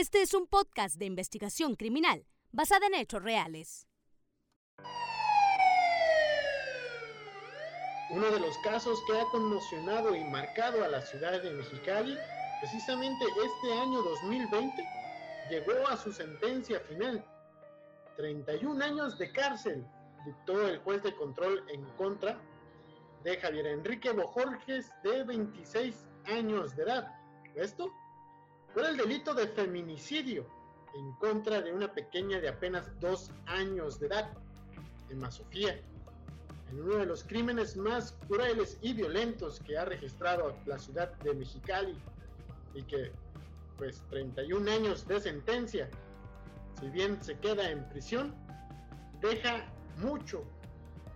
Este es un podcast de investigación criminal basada en hechos reales. Uno de los casos que ha conmocionado y marcado a la ciudad de Mexicali, precisamente este año 2020, llegó a su sentencia final. 31 años de cárcel dictó el juez de control en contra de Javier Enrique Bojorges, de 26 años de edad. Esto por el delito de feminicidio en contra de una pequeña de apenas dos años de edad, Emma Sofía, en uno de los crímenes más crueles y violentos que ha registrado la ciudad de Mexicali y que, pues, 31 años de sentencia, si bien se queda en prisión, deja mucho,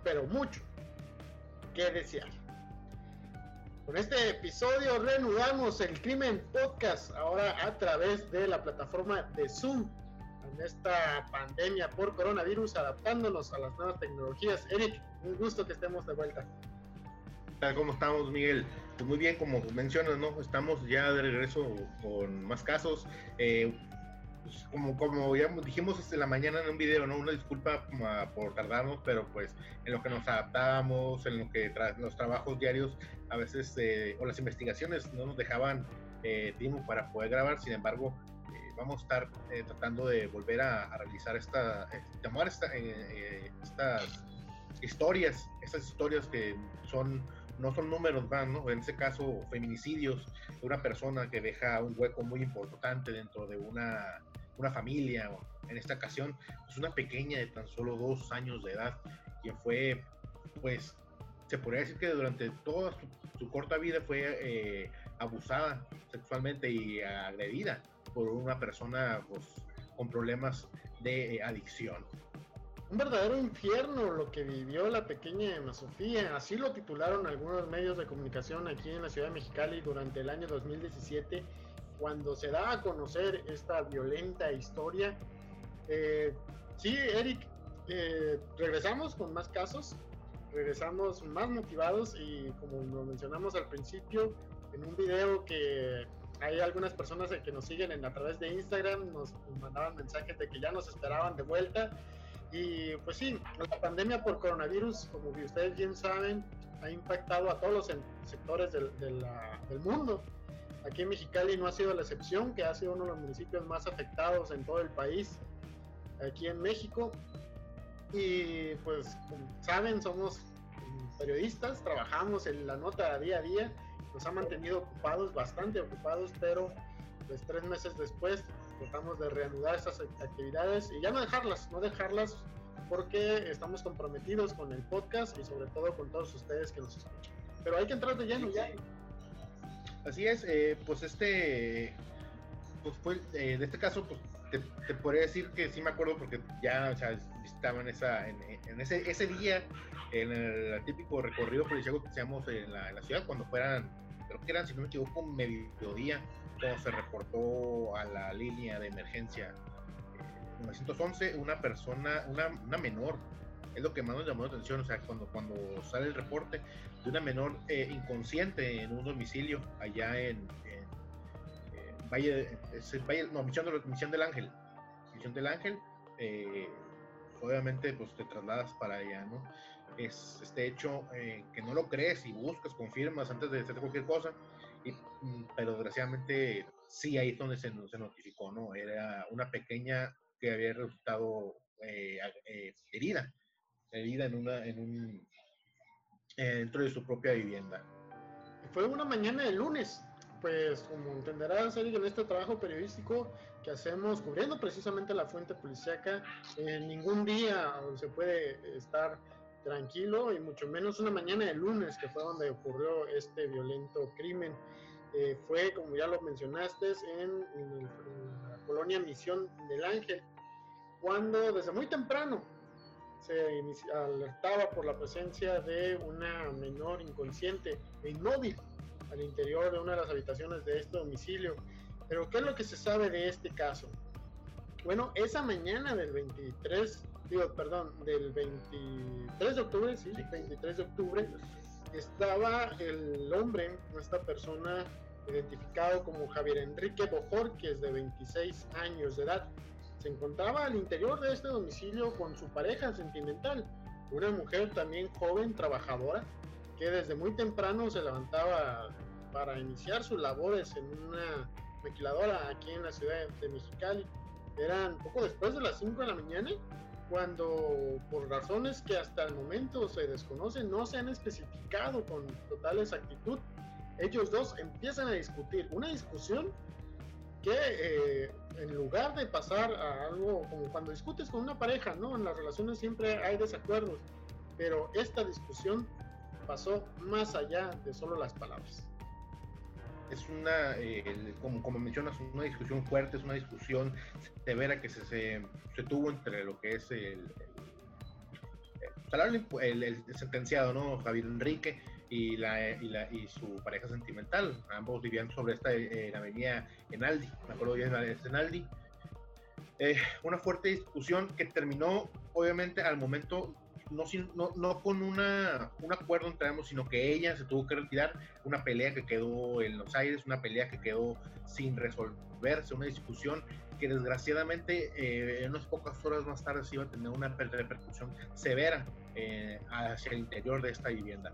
pero mucho que desear. Con este episodio reanudamos el Crimen Podcast ahora a través de la plataforma de Zoom en esta pandemia por coronavirus, adaptándonos a las nuevas tecnologías. Eric, un gusto que estemos de vuelta. Como estamos, Miguel. Pues muy bien, como mencionas, ¿no? Estamos ya de regreso con más casos. Eh, pues, como, como ya dijimos este, la mañana en un video, ¿no? Una disculpa por tardarnos, pero pues en lo que nos adaptábamos, en lo que los trabajos diarios, a veces, eh, o las investigaciones no nos dejaban eh, tiempo para poder grabar, sin embargo, eh, vamos a estar tratando de volver a, realizar esta, tomar esta, estas historias, estas historias que son no son números van, ¿no? En este caso, feminicidios una persona que deja un hueco muy importante dentro de una, una familia, en esta ocasión, pues una pequeña de tan solo dos años de edad, quien fue, pues, se podría decir que durante toda su, corta vida fue eh, abusada sexualmente y agredida por una persona pues, con problemas de eh, adicción un verdadero infierno lo que vivió la pequeña Emma Sofía. Así lo titularon algunos medios de comunicación aquí en la ciudad de Mexicali durante el año 2017, cuando se da a conocer esta violenta historia. Eh, sí, Eric, eh, regresamos con más casos, regresamos más motivados y como lo mencionamos al principio, en un video que hay algunas personas que nos siguen a través de Instagram, nos mandaban mensajes de que ya nos esperaban de vuelta y pues sí, la pandemia por coronavirus, como ustedes bien saben, ha impactado a todos los sectores del, del mundo. Aquí en Mexicali no ha sido la excepción, que ha sido uno de los municipios más afectados en todo el país, aquí en México. Y pues, como saben, somos periodistas, trabajamos en la nota día a día, nos ha mantenido ocupados, bastante ocupados, pero pues tres meses después tratamos de reanudar esas actividades y ya no dejarlas, no dejarlas porque estamos comprometidos con el podcast y sobre todo con todos ustedes que nos escuchan. Pero hay que entrar de lleno ya. Así es, eh, pues este, pues fue, eh, este caso, pues te, podría decir que sí me acuerdo porque ya, o sea, estaba en, esa, en, ese, ese día, en el típico recorrido policial que hacíamos en la, en la ciudad, cuando fueran creo que eran, si no me equivoco, mediodía, cuando se reportó a la línea de emergencia 911 eh, una persona, una, una, menor, es lo que más nos llamó la atención, o sea, cuando, cuando sale el reporte de una menor eh, inconsciente en un domicilio allá en, eh, Valle, Valle, no, Misión, de, Misión del Ángel, Misión del Ángel, obviamente pues te trasladas para allá, ¿no? Es este hecho eh, que no lo crees y buscas, confirmas antes de hacer cualquier cosa, y, mm, pero desgraciadamente sí ahí es donde se, se, notificó, ¿no? Era una pequeña que había resultado eh, eh, herida, herida en, una, en un, dentro de su propia vivienda. Fue una mañana de lunes, pues como entenderás, Eric, en este trabajo periodístico que hacemos cubriendo precisamente la fuente policíaca, en ningún día se puede estar tranquilo y mucho menos una mañana de lunes que fue donde ocurrió este violento crimen. Eh, fue, como ya lo mencionaste, en, la colonia Misión del Ángel, cuando desde muy temprano se alertaba por la presencia de una menor inconsciente e inmóvil al interior de una de las habitaciones de este domicilio. Pero ¿qué es lo que se sabe de este caso? Bueno, esa mañana del 23 digo, perdón, del 23 de octubre, sí, 23 de octubre, estaba el hombre, esta persona, identificado como Javier Enrique Bojorques, de 26 años de edad. Se encontraba al interior de este domicilio con su pareja sentimental, una mujer también joven, trabajadora, que desde muy temprano se levantaba para iniciar sus labores en una maquiladora aquí en la ciudad de Mexicali. Eran poco después de las 5 de la mañana cuando por razones que hasta el momento se desconocen, no se han especificado con total exactitud, ellos dos empiezan a discutir. Una discusión que eh, en lugar de pasar a algo como cuando discutes con una pareja, ¿no? En las relaciones siempre hay desacuerdos, pero esta discusión pasó más allá de solo las palabras es una, eh, como, como mencionas, una discusión fuerte, es una discusión severa que se, se, tuvo entre lo que es el, el, sentenciado, ¿no? Javier Enrique y, la, y, la, y su pareja sentimental. Ambos vivían sobre esta eh, en avenida Enaldi, me acuerdo bien de Enaldi. Eh, una fuerte discusión que terminó, obviamente, al momento no, no, con una, un acuerdo entre ambos, sino que ella se tuvo que retirar, una pelea que quedó en los aires, una pelea que quedó sin resolverse, una discusión que desgraciadamente eh, en unas pocas horas más tarde se iba a tener una repercusión severa eh, hacia el interior de esta vivienda.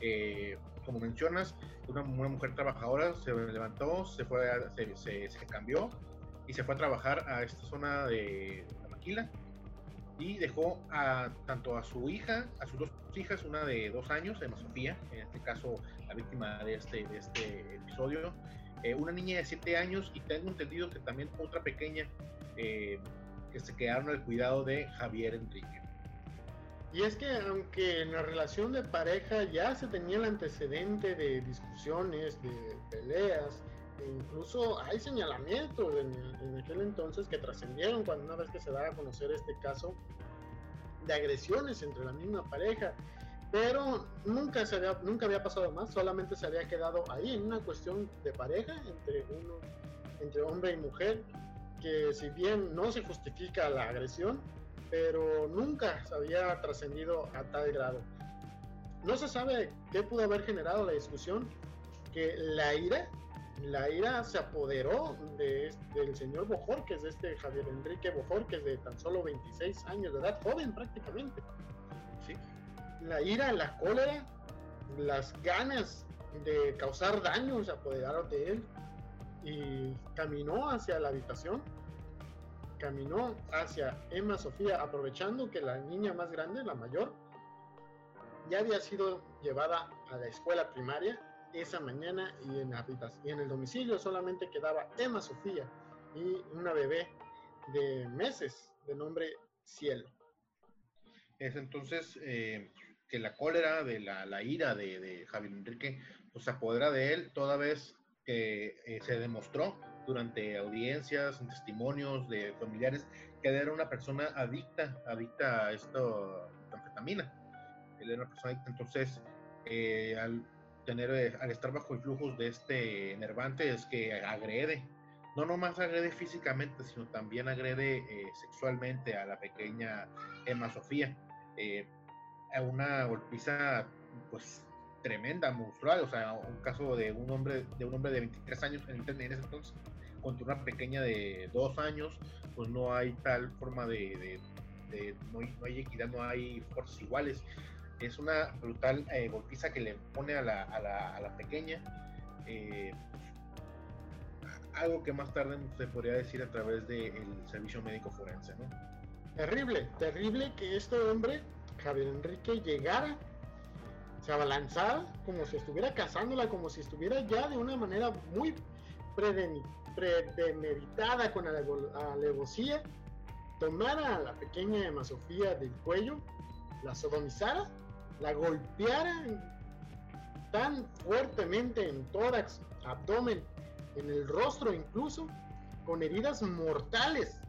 Eh, como mencionas, una, mujer trabajadora se levantó, se, fue se, cambió y se fue a trabajar a esta zona de la maquila y dejó a tanto a su hija, a sus dos hijas, una de dos años, Emma Sofía, en este caso la víctima de este, de este episodio, eh, una niña de siete años y tengo entendido que también otra pequeña eh, que se quedaron al cuidado de Javier Enrique. Y es que aunque en la relación de pareja ya se tenía el antecedente de discusiones, de peleas, incluso hay señalamientos en, aquel entonces que trascendieron cuando una vez que se da a conocer este caso de agresiones entre la misma pareja, pero nunca se había, nunca había pasado más, solamente se había quedado ahí en una cuestión de pareja entre uno, entre hombre y mujer, que si bien no se justifica la agresión, pero nunca se había trascendido a tal grado. No se sabe qué pudo haber generado la discusión, que la ira la ira se apoderó de, del señor Bojorques, de este Javier Enrique Bojorques, de tan solo 26 años de edad, joven prácticamente. La ira, la cólera, las ganas de causar daño se apoderaron de él y caminó hacia la habitación, caminó hacia Emma Sofía, aprovechando que la niña más grande, la mayor, ya había sido llevada a la escuela primaria esa mañana y en, y en el domicilio solamente quedaba Emma Sofía y una bebé de meses de nombre Cielo. Es entonces eh, que la cólera, de la, ira de, Javier Enrique, pues se apodera de él toda vez que eh, se demostró durante audiencias, en testimonios de familiares, que era una persona adicta, adicta a esto, anfetamina. Él era una persona adicta, entonces eh, al tener, eh, al estar bajo influjos de este enervante es que agrede, no nomás agrede físicamente, sino también agrede eh, sexualmente a la pequeña Emma Sofía. Eh, a una golpiza pues tremenda, monstrual, o sea, un caso de un hombre de un hombre de 23 años en, ese entonces contra una pequeña de 2 años, pues no hay tal forma de, no, hay, no, hay, equidad, no hay fuerzas iguales es una brutal eh, golpiza que le pone a la, a la, a la pequeña. Eh, algo que más tarde se podría decir a través del servicio médico forense, ¿no? Terrible, terrible que este hombre, Javier Enrique, llegara, se abalanzara como si estuviera cazándola, como si estuviera ya de una manera muy premeditada con alevosía, tomara a la pequeña Emma Sofía del cuello, la sodomizara la golpeara tan fuertemente en tórax, abdomen, en el rostro incluso, con heridas mortales,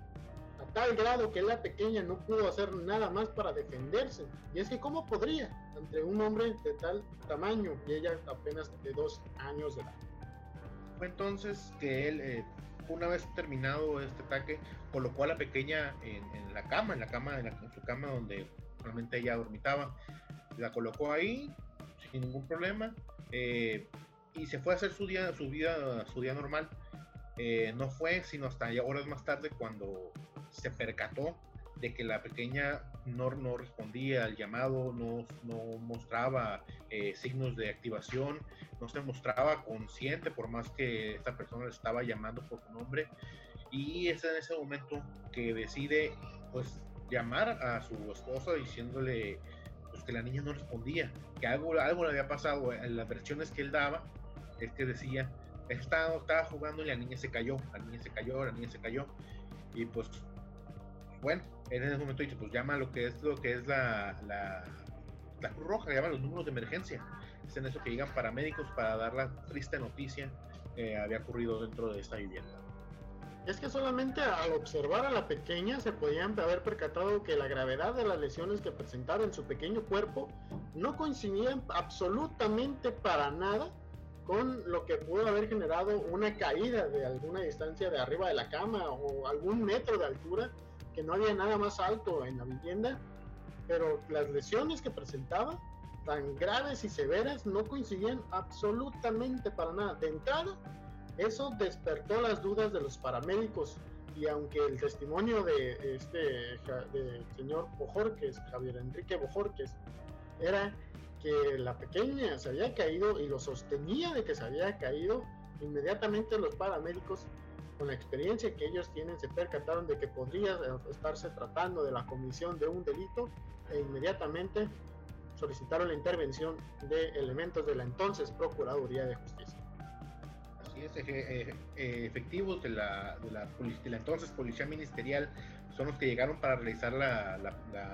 a tal grado que la pequeña no pudo hacer nada más para defenderse. Y es que ¿cómo podría entre un hombre de tal tamaño y ella apenas de dos años de edad? Fue entonces que él, eh, una vez terminado este ataque, colocó a la pequeña en, la cama, en la cama, en, en su cama donde realmente ella dormitaba la colocó ahí sin ningún problema. Eh, y se fue a hacer su día, su vida, su día normal. Eh, no fue sino hasta horas más tarde cuando se percató de que la pequeña no, no respondía al llamado, no, no mostraba eh, signos de activación, no se mostraba consciente por más que esta persona le estaba llamando por su nombre. Y es en ese momento que decide pues llamar a su esposa diciéndole que la niña no respondía, que algo, algo le había pasado. En las versiones que él daba es que decía, estaba, estaba jugando y la niña se cayó, la niña se cayó, la niña se cayó. Y pues bueno, en ese momento dice, pues llama lo que es lo que es la, la, Cruz Roja, llama los números de emergencia. Es en eso que llegan paramédicos para dar la triste noticia que había ocurrido dentro de esta vivienda. Es que solamente al observar a la pequeña se podían haber percatado que la gravedad de las lesiones que presentaba en su pequeño cuerpo no coincidían absolutamente para nada con lo que pudo haber generado una caída de alguna distancia de arriba de la cama o algún metro de altura que no había nada más alto en la vivienda, pero las lesiones que presentaba, tan graves y severas, no coincidían absolutamente para nada. De entrada, eso despertó las dudas de los paramédicos y aunque el testimonio de este señor Bojorques, Javier Enrique Bojorques, era que la pequeña se había caído y lo sostenía de que se había caído, inmediatamente los paramédicos con la experiencia que ellos tienen, se percataron de que podría estarse tratando de la comisión de un delito e inmediatamente solicitaron la intervención de elementos de la entonces Procuraduría de Justicia. Eh, eh, efectivos de la, de la, de, la, entonces Policía Ministerial son los que llegaron para realizar la,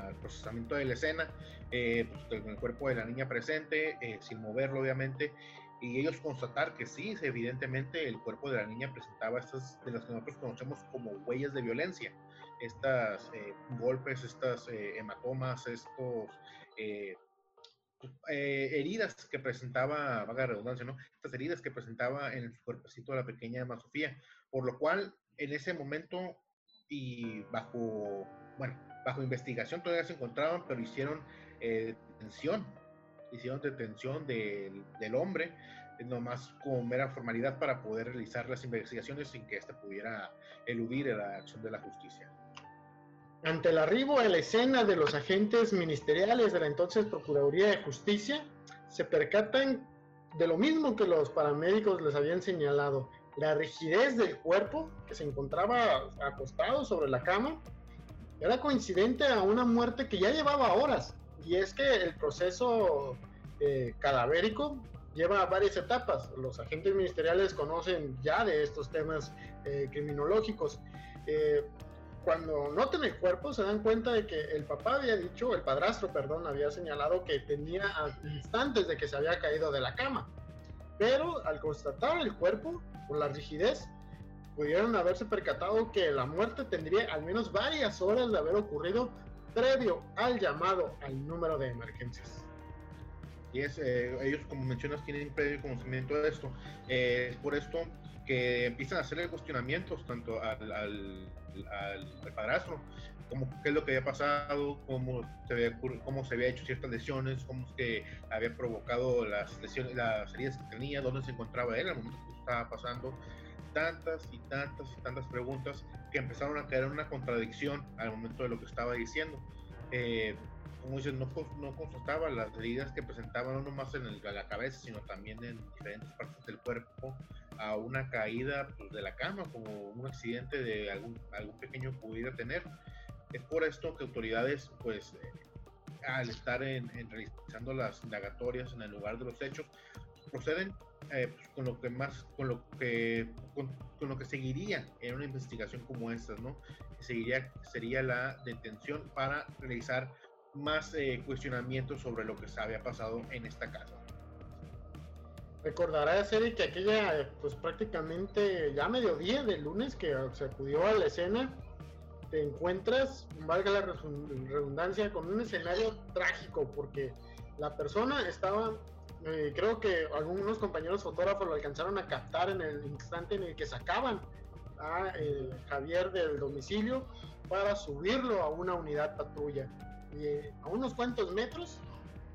el procesamiento de la escena, eh, pues, con el cuerpo de la niña presente, sin moverlo obviamente, y ellos constatar que sí, evidentemente el cuerpo de la niña presentaba estas de las que nosotros conocemos como huellas de violencia, estas eh, golpes, estas eh, hematomas, estos eh, heridas que presentaba, vaga redundancia, ¿no? Estas heridas que presentaba en el cuerpecito de la pequeña Emma Sofía, por lo cual en ese momento y bajo, bueno, bajo investigación todavía se encontraban, pero hicieron detención hicieron detención del, del hombre, nomás como mera formalidad para poder realizar las investigaciones sin que éste pudiera eludir la acción de la justicia. Ante el arribo a la escena de los agentes ministeriales de la entonces Procuraduría de Justicia, se percatan de lo mismo que los paramédicos les habían señalado, la rigidez del cuerpo que se encontraba acostado sobre la cama era coincidente a una muerte que ya llevaba horas y es que el proceso eh, cadavérico lleva varias etapas. Los agentes ministeriales conocen ya de estos temas eh, criminológicos. Eh, cuando notan el cuerpo se dan cuenta de que el papá había dicho, el padrastro, perdón, había señalado que tenía instantes de que se había caído de la cama. Pero al constatar el cuerpo, por la rigidez, pudieron haberse percatado que la muerte tendría al menos varias horas de haber ocurrido previo al llamado al número de emergencias. Y es, eh, ellos, como mencionas, tienen previo conocimiento de esto. Eh, es por esto que empiezan a hacerle cuestionamientos tanto al, al, al, padrastro, como qué es lo que había pasado, cómo se había, cómo se había hecho ciertas lesiones, cómo es que había provocado las lesiones, las heridas que tenía, dónde se encontraba él al momento que estaba pasando. Tantas y tantas y tantas preguntas que empezaron a caer en una contradicción al momento de lo que estaba diciendo. Eh, como dices, no, no constataba las heridas que presentaban no más en el, la cabeza, sino también en diferentes partes del cuerpo a una caída pues, de la cama, como un accidente de algún, pequeño pudiera tener. Es por esto que autoridades, pues, eh, al estar en, realizando las indagatorias en el lugar de los hechos, proceden eh, pues, con lo que más, con lo que, con, lo que seguiría en una investigación como esta, ¿no? Seguiría, sería la detención para realizar más eh, cuestionamientos sobre lo que se había pasado en esta casa. Recordará serie que aquella, pues prácticamente ya mediodía del lunes que se acudió a la escena, te encuentras, valga la redundancia, con un escenario trágico porque la persona estaba eh, creo que algunos compañeros fotógrafos lo alcanzaron a captar en el instante en el que sacaban a eh, Javier del domicilio para subirlo a una unidad patrulla. Y eh, a unos cuantos metros,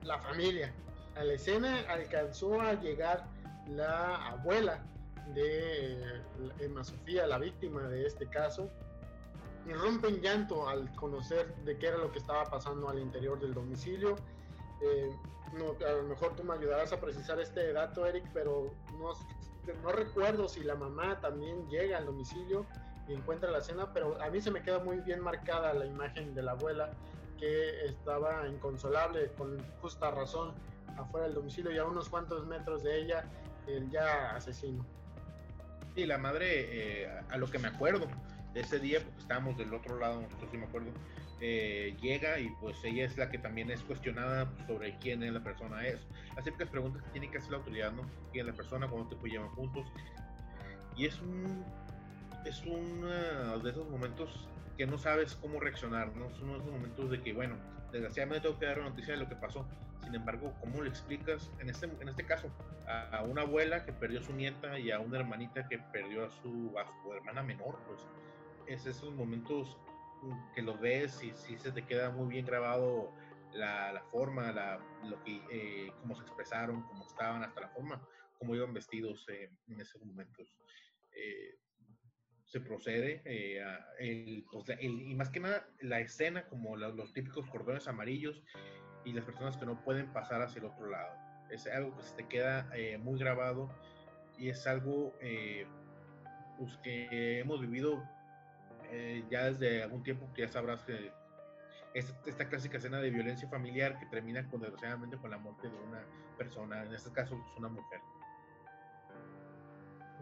la familia. A la escena alcanzó a llegar la abuela de Emma Sofía, la víctima de este caso, y rompen llanto al conocer de qué era lo que estaba pasando al interior del domicilio. Eh, no, a lo mejor tú me ayudarás a precisar este dato, Eric, pero no, recuerdo si la mamá también llega al domicilio y encuentra la cena, pero a mí se me queda muy bien marcada la imagen de la abuela que estaba inconsolable con justa razón afuera del domicilio y a unos cuantos metros de ella el ya asesino. Y la madre, eh, a lo que me acuerdo, de ese día, porque estábamos del otro lado, nosotros sí me acuerdo, eh, llega y pues ella es la que también es cuestionada sobre quién es la persona es. Las típicas preguntas que tiene que hacer la autoridad, ¿no? ¿Quién es la persona? ¿Cuánto tiempo llevan juntos? Y es un es uno de esos momentos que no sabes cómo reaccionar, ¿no? Es uno de esos momentos de que, bueno, desgraciadamente tengo que dar una noticia de lo que pasó. Sin embargo, ¿cómo le explicas, en este, en este caso, a, una abuela que perdió a su nieta y a una hermanita que perdió a su, hermana menor? Pues es esos momentos que los ves y si se te queda muy bien grabado la, la forma, la, lo que, eh, cómo se expresaron, cómo estaban, hasta la forma, cómo iban vestidos eh, en esos momentos. Eh, se procede eh, a el, pues, el, y más que nada la escena como los, los típicos cordones amarillos y las personas que no pueden pasar hacia el otro lado. Es algo que se te queda muy grabado y es algo pues, que hemos vivido eh, ya desde algún tiempo que ya sabrás que esta, esta, clásica escena de violencia familiar que termina con, desgraciadamente con la muerte de una persona, en este caso es una mujer.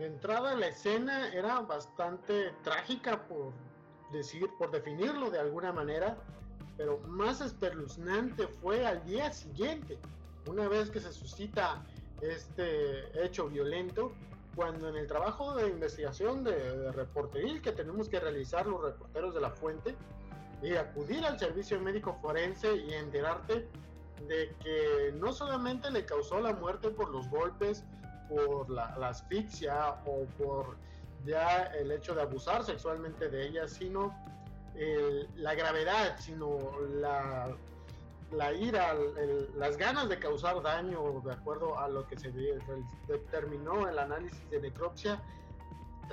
De entrada la escena era bastante trágica por decir, por definirlo de alguna manera, pero más espeluznante fue al día siguiente, una vez que se suscita este hecho violento, cuando en el trabajo de investigación de, reporteril que tenemos que realizar los reporteros de la fuente y acudir al servicio médico forense y enterarte de que no solamente le causó la muerte por los golpes, por la, asfixia o por ya el hecho de abusar sexualmente de ella, sino la gravedad, sino la ira, las ganas de causar daño, de acuerdo a lo que se determinó el análisis de necropsia,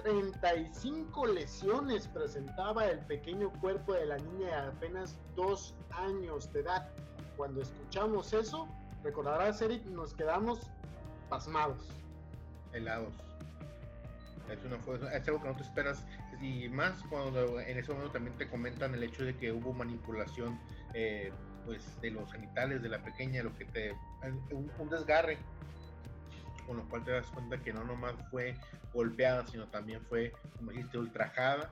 35 lesiones presentaba el pequeño cuerpo de la niña de apenas dos años de edad. Cuando escuchamos eso, recordarás, Eric, nos quedamos pasmados. Helados. Es, una, es algo que no te esperas. Y más cuando en ese momento también te comentan el hecho de que hubo manipulación eh, pues de los genitales de la pequeña, lo que te un, desgarre, con lo cual te das cuenta que no nomás fue golpeada, sino también fue, como dijiste, ultrajada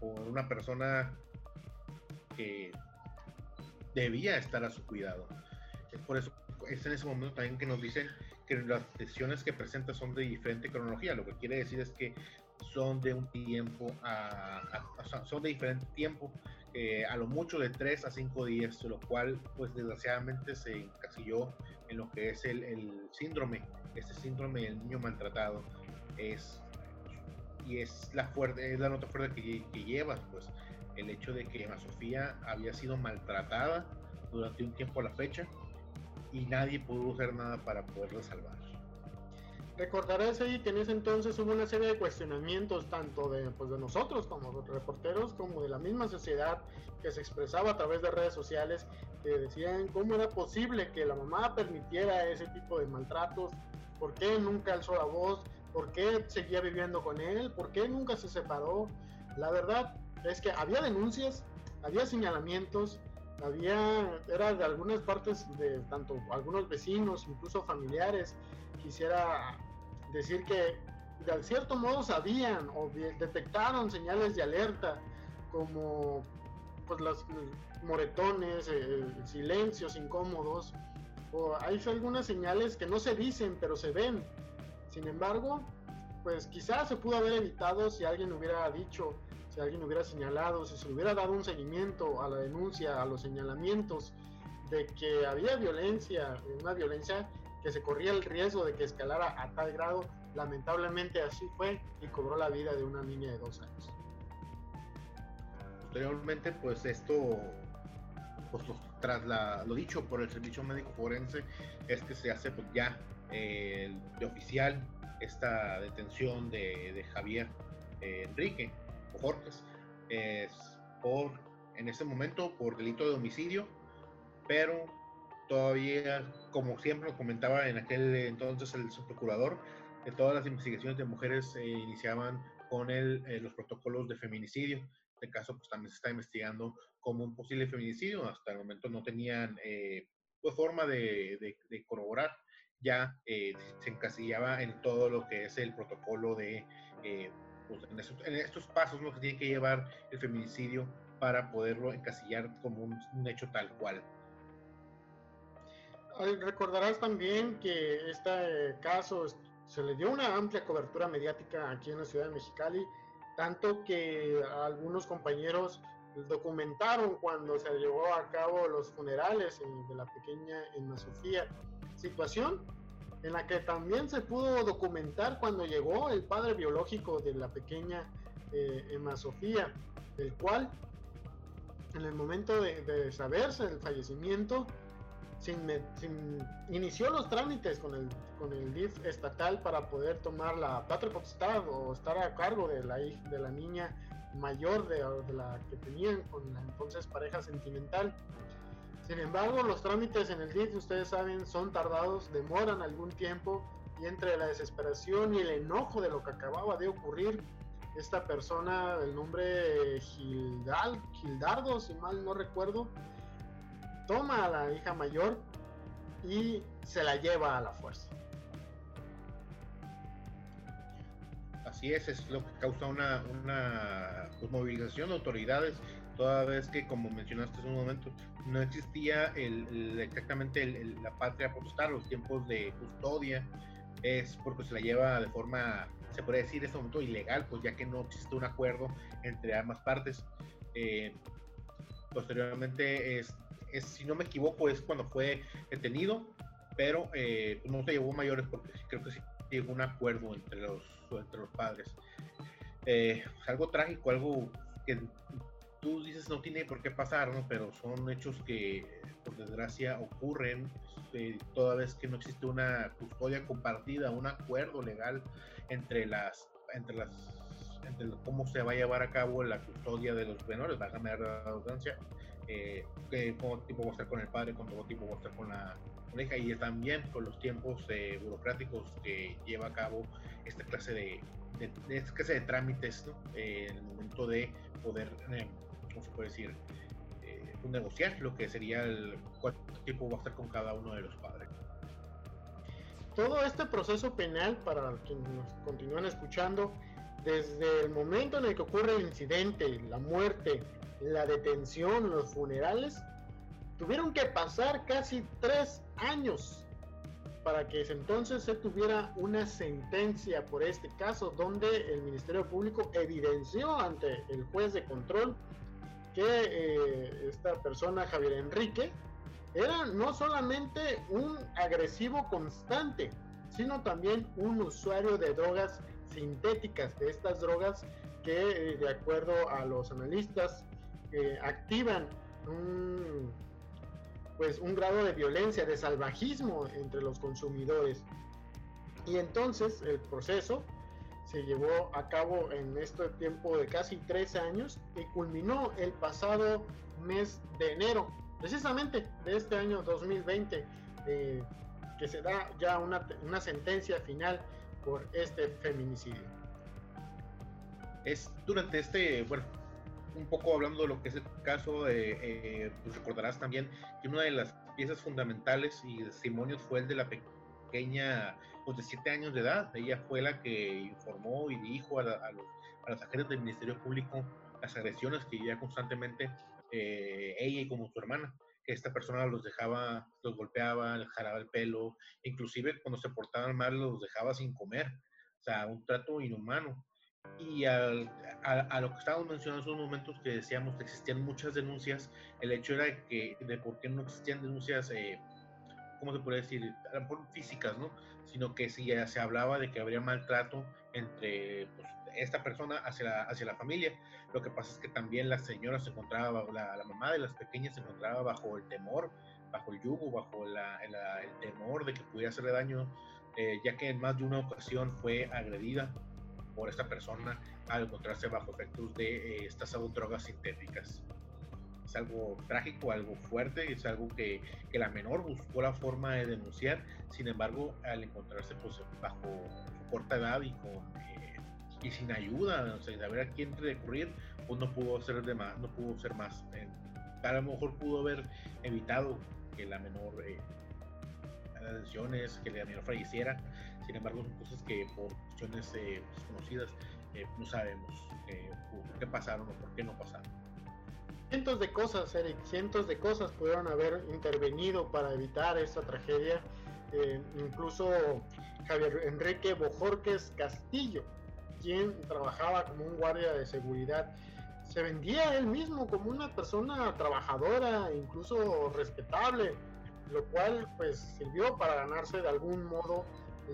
por una persona que debía estar a su cuidado. Es por eso, es en ese momento también que nos dicen que las lesiones que presenta son de diferente cronología, lo que quiere decir es que son de un tiempo a, son de diferente tiempo eh, a lo mucho de 3 a 5 días, lo cual pues desgraciadamente se encasilló en lo que es el, síndrome, este síndrome del niño maltratado. Es, y es la, fuerte, es la nota fuerte que, que llevas, pues el hecho de que Emma Sofía había sido maltratada durante un tiempo a la fecha y nadie pudo hacer nada para poderla salvar. Recordarás ahí que en ese entonces hubo una serie de cuestionamientos tanto de, pues, de nosotros como reporteros como de la misma sociedad que se expresaba a través de redes sociales que decían cómo era posible que la mamá permitiera ese tipo de maltratos, por qué nunca alzó la voz, por qué seguía viviendo con él, por qué nunca se separó. La verdad es que había denuncias, había señalamientos, había, era de algunas partes de tanto algunos vecinos, incluso familiares, quisiera decir que de cierto modo sabían o detectaron señales de alerta como pues los moretones, silencios incómodos, o hay algunas señales que no se dicen pero se ven. Sin embargo, pues quizás se pudo haber evitado si alguien hubiera dicho, si alguien hubiera señalado, si se hubiera dado un seguimiento a la denuncia, a los señalamientos de que había violencia, una violencia que se corría el riesgo de que escalara a tal grado. Lamentablemente así fue y cobró la vida de una niña de dos años. Posteriormente, pues esto, pues, tras la, lo dicho por el servicio médico forense, es que se hace pues, ya de oficial esta detención de, Javier eh, Enrique Jorge es por en este momento por delito de homicidio, pero todavía, como siempre lo comentaba en aquel entonces el subprocurador, de todas las investigaciones de mujeres se iniciaban con el, eh, los protocolos de feminicidio. Este caso, pues también se está investigando como un posible feminicidio. Hasta el momento no tenían eh, pues, forma de, de, corroborar. Ya eh, se encasillaba en todo lo que es el protocolo de, pues, en, estos, pasos ¿no? que tiene que llevar el feminicidio para poderlo encasillar como un, hecho tal cual. Recordarás también que este caso se le dio una amplia cobertura mediática aquí en la ciudad de Mexicali, tanto que algunos compañeros documentaron cuando se llevó a cabo los funerales de la pequeña Emma Sofía. Situación en la que también se pudo documentar cuando llegó el padre biológico de la pequeña eh, Emma Sofía, el cual en el momento de, saberse el fallecimiento, inició los trámites con el, con el DIF estatal para poder tomar la patria potestad o estar a cargo de la, de la niña mayor de, la que tenían con la entonces pareja sentimental. Sin embargo, los trámites en el DIF, ustedes saben, son tardados, demoran algún tiempo y entre la desesperación y el enojo de lo que acababa de ocurrir, esta persona, el nombre Gildal, Gildardo, si mal no recuerdo, toma a la hija mayor y se la lleva a la fuerza. Así es, es lo que causa una, una pues, movilización de autoridades, toda vez que, como mencionaste hace un momento, no existía el, exactamente la patria postal, los tiempos de custodia, es porque se la lleva de forma se puede decir en este momento ilegal, pues ya que no existe un acuerdo entre ambas partes. Eh, posteriormente, es, si no me equivoco, es cuando fue detenido, pero eh, no se llevó mayores porque creo que sí llegó un acuerdo entre los, entre padres. Eh, algo trágico, algo que tú dices no tiene por qué pasar, ¿no? pero son hechos que por desgracia ocurren este, toda vez que no existe una custodia compartida, un acuerdo legal entre las, entre las, entre cómo se va a llevar a cabo la custodia de los menores, va a la redundancia, eh, cómo tipo va a estar con el padre, cómo tipo va a estar con la, hija y también con los tiempos eh, burocráticos que lleva a cabo esta clase de, de, esta clase de trámites en el momento de poder, eh, ¿cómo se puede decir? Pues, negociar lo que sería el cuánto tiempo va a estar con cada uno de los padres todo este proceso penal, para quienes nos continúan escuchando, desde el momento en el que ocurre el incidente, la muerte, la detención, los funerales, tuvieron que pasar casi tres años para que entonces se tuviera una sentencia por este caso donde el Ministerio Público evidenció ante el juez de control que eh, esta persona, Javier Enrique, era no solamente un agresivo constante, sino también un usuario de drogas sintéticas, de estas drogas que eh, de acuerdo a los analistas eh, activan pues un grado de violencia, de salvajismo entre los consumidores. Y entonces el proceso se llevó a cabo en este tiempo de casi tres años y culminó el pasado mes de enero precisamente de este año 2020, eh, que se da ya una, una, sentencia final por este feminicidio. Es durante este, bueno, un poco hablando de lo que es el caso, eh, eh, pues recordarás también que una de las piezas fundamentales y testimonios fue el de la pequeña, pues de 7 años de edad. Ella fue la que informó y dijo a, los, a los agentes del Ministerio Público las agresiones que ya constantemente eh, ella y como su hermana, que esta persona los dejaba, los golpeaba, les jalaba el pelo, inclusive cuando se portaban mal los dejaba sin comer, o sea, un trato inhumano. Y a, lo que estábamos mencionando en esos momentos que decíamos que existían muchas denuncias, el hecho era que de por qué no existían denuncias, eh, ¿cómo se puede decir? Físicas, ¿no? Sino que si se hablaba de que habría maltrato entre pues, esta persona hacia la, hacia la familia. Lo que pasa es que también la señora se encontraba, la, mamá de las pequeñas se encontraba bajo el temor, bajo el yugo, bajo el temor de que pudiera hacerle daño eh, ya que en más de una ocasión fue agredida por esta persona al encontrarse bajo efectos de eh, estas drogas sintéticas. Es algo trágico, algo fuerte, es algo que, que, la menor buscó la forma de denunciar, sin embargo, al encontrarse pues, bajo su corta edad y, con, eh, y sin ayuda, o sea, de haber a quién recurrir, pues no pudo hacer de más, no pudo ser más. a lo mejor pudo haber evitado que la menor eh, lesiones, que la menor falleciera, sin embargo, son cosas que por cuestiones eh, desconocidas eh, no sabemos eh, por qué pasaron o por qué no pasaron. Cientos de cosas, Eric, cientos de cosas pudieron haber intervenido para evitar esta tragedia. incluso Javier Enrique Bojorques Castillo, quien trabajaba como un guardia de seguridad, se vendía él mismo como una persona trabajadora, incluso respetable, lo cual pues sirvió para ganarse de algún modo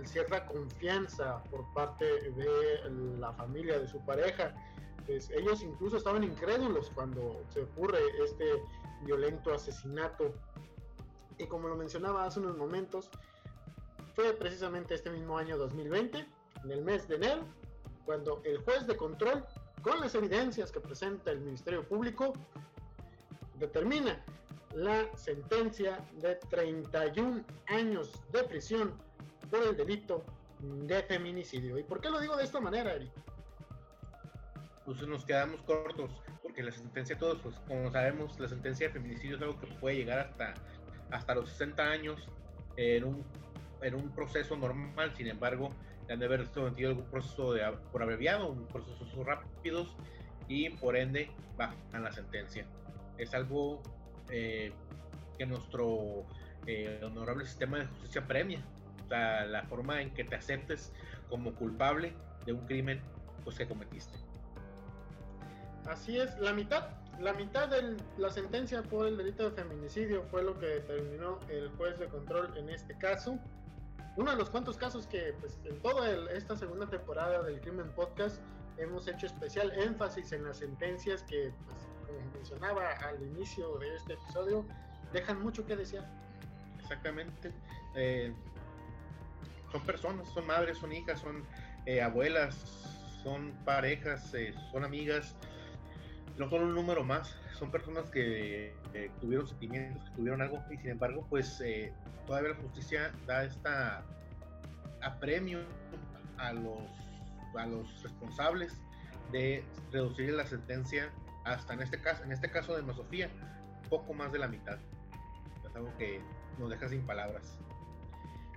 cierta confianza por parte de la familia de su pareja. Ellos incluso estaban incrédulos cuando se ocurre este violento asesinato. Y como lo mencionaba hace unos momentos, fue precisamente este mismo año 2020, en el mes de enero, cuando el juez de control, con las evidencias que presenta el Ministerio Público, determina la sentencia de 31 años de prisión por el delito de feminicidio. ¿Y por qué lo digo de esta manera, Eric? Pues nos quedamos cortos, porque la sentencia, todos, pues como sabemos, la sentencia de feminicidio es algo que puede llegar hasta, hasta los 60 años en un, en un proceso normal, sin embargo, han de haber sometido algún proceso de, por abreviado, un proceso rápidos y por ende bajan la sentencia. Es algo eh, que nuestro eh, honorable sistema de justicia premia la, forma en que te aceptes como culpable de un crimen pues, que cometiste. Así es, la mitad, la mitad de la sentencia por el delito de feminicidio fue lo que determinó el juez de control en este caso. Uno de los cuantos casos que pues, en toda esta segunda temporada del Crimen Podcast hemos hecho especial énfasis en las sentencias que, pues, como mencionaba al inicio de este episodio, dejan mucho que desear. Exactamente. Eh, son personas, son madres, son hijas, son eh, abuelas, son parejas, eh, son amigas, no son un número más, son personas que eh, tuvieron sentimientos, que tuvieron algo y sin embargo pues todavía la justicia da esta apremio a los, a los responsables de reducir la sentencia hasta en este caso, en este caso de Sofía, poco más de la mitad. Es algo que nos deja sin palabras.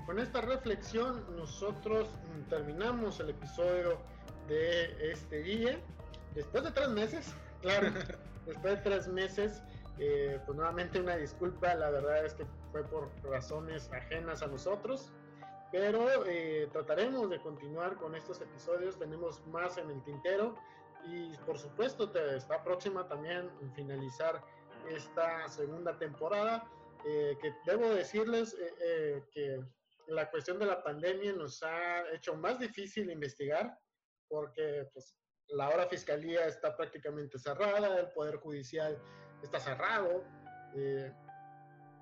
Con esta reflexión nosotros terminamos el episodio de este día. Después de tres meses, claro, después de tres meses, eh, pues nuevamente una disculpa, la verdad es que fue por razones ajenas a nosotros, pero eh, trataremos de continuar con estos episodios, tenemos más en el tintero y por supuesto está próxima también finalizar esta segunda temporada, eh, que debo decirles que la cuestión de la pandemia nos ha hecho más difícil investigar porque pues, la hora fiscalía está prácticamente cerrada, el poder judicial está cerrado. Eh,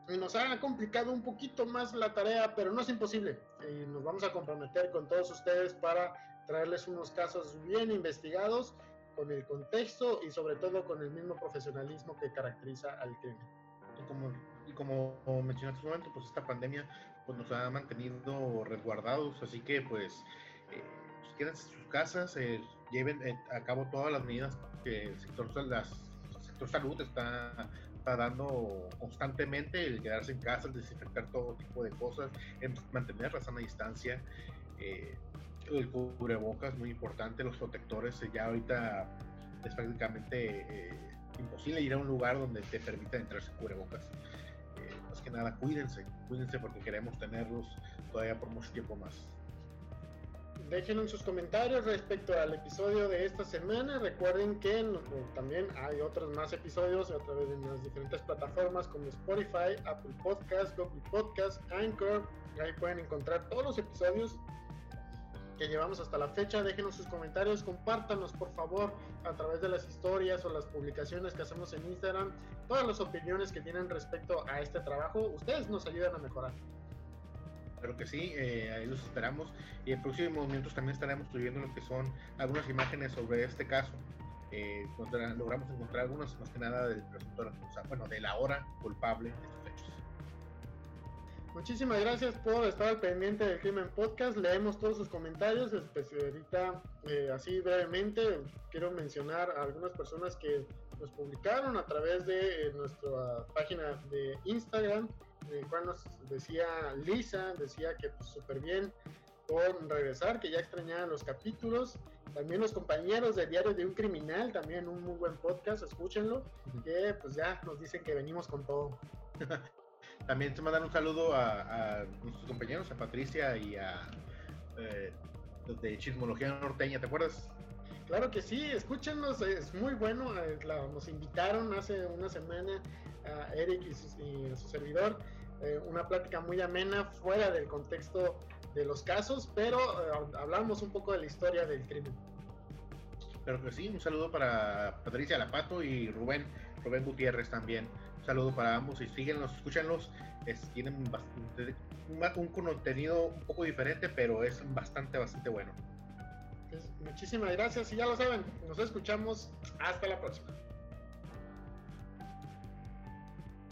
y nos ha complicado un poquito más la tarea, pero no es imposible. Y nos vamos a comprometer con todos ustedes para traerles unos casos bien investigados, con el contexto y sobre todo con el mismo profesionalismo que caracteriza al crimen. Y como, y como mencionaste un momento, pues esta pandemia pues nos ha mantenido resguardados, así que pues, eh, pues quédense en sus casas, eh, lleven eh, a cabo todas las medidas que el sector, sector salud está, dando constantemente, el quedarse en casa, el desinfectar todo tipo de cosas, mantener la sana distancia, el cubrebocas muy importante, los protectores, ya ahorita es prácticamente imposible ir a un lugar donde te permita entrar sin cubrebocas que nada, cuídense, cuídense porque queremos tenerlos todavía por mucho tiempo más. Déjenos sus comentarios respecto al episodio de esta semana. Recuerden que también hay otros más episodios a través de las diferentes plataformas como Spotify, Apple Podcast, Google Podcast, Anchor. Ahí pueden encontrar todos los episodios que llevamos hasta la fecha. Déjenos sus comentarios, compártanos por favor a través de las historias o las publicaciones que hacemos en Instagram, todas las opiniones que tienen respecto a este trabajo. Ustedes nos ayudan a mejorar. Claro que sí, eh, ahí los esperamos. Y en próximos momentos también estaremos subiendo lo que son algunas imágenes sobre este caso. Eh, logramos encontrar algunas, más que nada del presuntor, o sea, bueno, de la hora culpable de estos hechos. Muchísimas gracias por estar al pendiente del Crimen Podcast. Leemos todos sus comentarios. ahorita, eh, así brevemente, quiero mencionar a algunas personas que nos publicaron a través de nuestra página de Instagram el cual nos decía Lisa, decía que pues súper bien por regresar, que ya extrañaban los capítulos. También los compañeros de Diario de un Criminal, también un muy buen podcast, escúchenlo, que pues ya nos dicen que venimos con todo. también te mandan un saludo a, nuestros compañeros, a Patricia y a eh, los de Chismología Norteña, ¿te acuerdas? Claro que sí, escúchenos, es muy bueno. Eh, nos invitaron hace una semana a Eric y su, su servidor. Eh, una plática muy amena, fuera del contexto de los casos, pero eh, hablamos un poco de la historia del crimen. Pero que sí, un saludo para Patricia Lapato y Rubén, Rubén Gutiérrez también. Un saludo para ambos y síguenos, escúchanlos. Es, tienen bastante, un, contenido un poco diferente, pero es bastante, bastante bueno. muchísimas gracias y ya lo saben, nos escuchamos. Hasta la próxima.